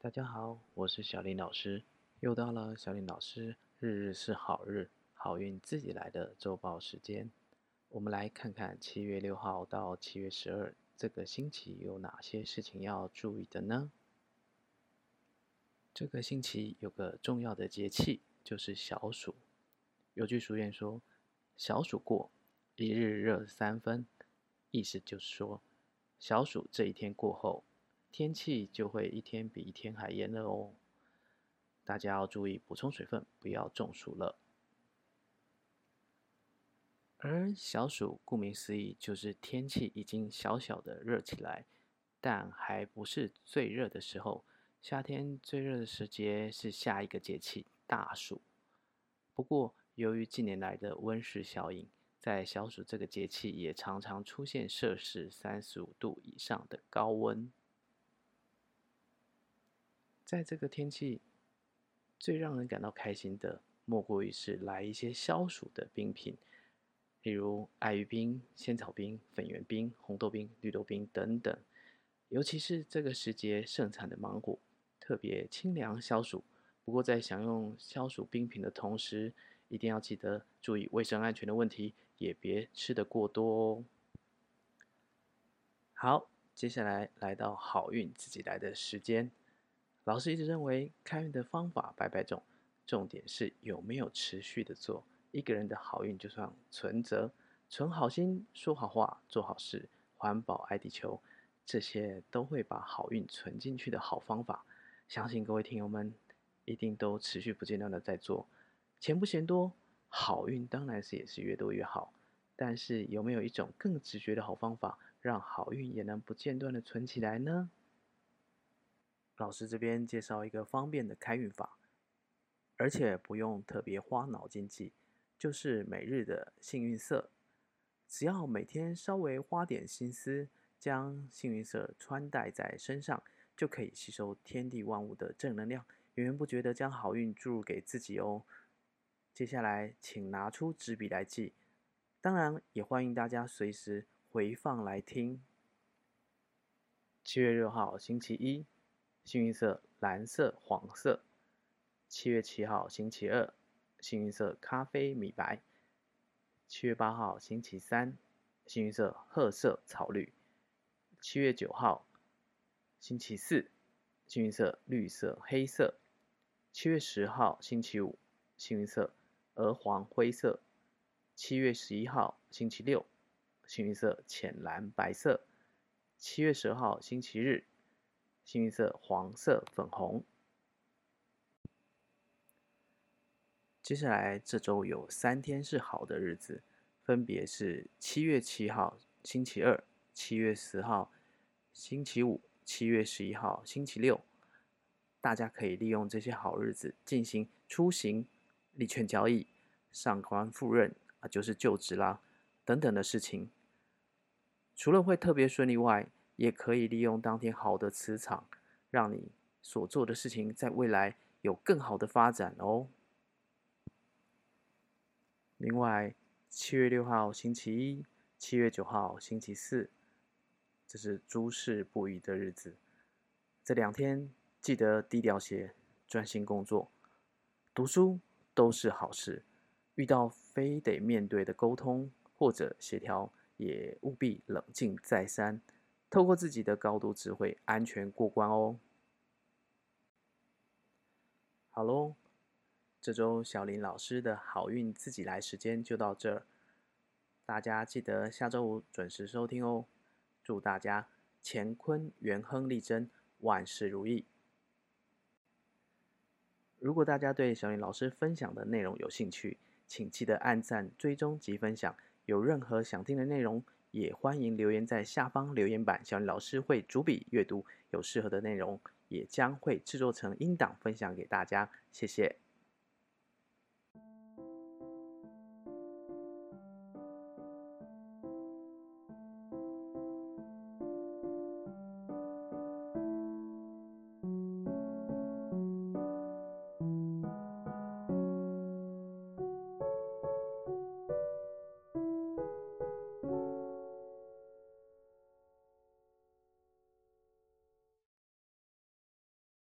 大家好，我是小林老师。又到了小林老师日日是好日，好运自己来的周报时间。我们来看看七月六号到七月十二这个星期有哪些事情要注意的呢？这个星期有个重要的节气，就是小暑。有句俗谚说：“小暑过，一日热三分。”意思就是说，小暑这一天过后，天气就会一天比一天还炎热哦。大家要注意补充水分，不要中暑了。而小暑顾名思义，就是天气已经小小的热起来，但还不是最热的时候。夏天最热的时节是下一个节气大暑。不过，由于近年来的温室效应，在小暑这个节气也常常出现摄氏三十五度以上的高温。在这个天气，最让人感到开心的，莫过于是来一些消暑的冰品，例如艾玉冰、仙草冰、粉圆冰、红豆冰、绿豆冰等等。尤其是这个时节盛产的芒果，特别清凉消暑。不过，在享用消暑冰品的同时，一定要记得注意卫生安全的问题，也别吃得过多哦。好，接下来来到好运自己来的时间。老师一直认为，开运的方法百百种，重点是有没有持续的做。一个人的好运就算存折，存好心，说好话，做好事，环保爱地球，这些都会把好运存进去的好方法。相信各位听友们一定都持续不间断的在做。钱不嫌多，好运当然是也是越多越好。但是有没有一种更直觉的好方法，让好运也能不间断的存起来呢？老师这边介绍一个方便的开运法，而且不用特别花脑筋记，就是每日的幸运色，只要每天稍微花点心思，将幸运色穿戴在身上，就可以吸收天地万物的正能量，源源不绝的将好运注入给自己哦。接下来，请拿出纸笔来记，当然也欢迎大家随时回放来听。七月六号，星期一。幸运色蓝色、黄色。七月七号星期二，幸运色咖啡、米白。七月八号星期三，幸运色褐色、草绿。七月九号星期四，幸运色绿色、黑色。七月十号星期五，幸运色鹅黄、灰色。七月十一号星期六，幸运色浅蓝、白色。七月十二号星期日。幸运色黄色、粉红。接下来这周有三天是好的日子，分别是七月七号星期二、七月十号星期五、七月十一号星期六。大家可以利用这些好日子进行出行、利券交易、上官赴任啊，就是就职啦等等的事情。除了会特别顺利外，也可以利用当天好的磁场，让你所做的事情在未来有更好的发展哦。另外，七月六号星期一，七月九号星期四，这是诸事不宜的日子。这两天记得低调些，专心工作、读书都是好事。遇到非得面对的沟通或者协调，也务必冷静再三。透过自己的高度智慧，安全过关哦。好喽，这周小林老师的好运自己来时间就到这儿，大家记得下周五准时收听哦。祝大家乾坤元亨利贞，万事如意。如果大家对小林老师分享的内容有兴趣，请记得按赞、追踪及分享。有任何想听的内容，也欢迎留言在下方留言板，小林老师会逐笔阅读，有适合的内容也将会制作成音档分享给大家。谢谢。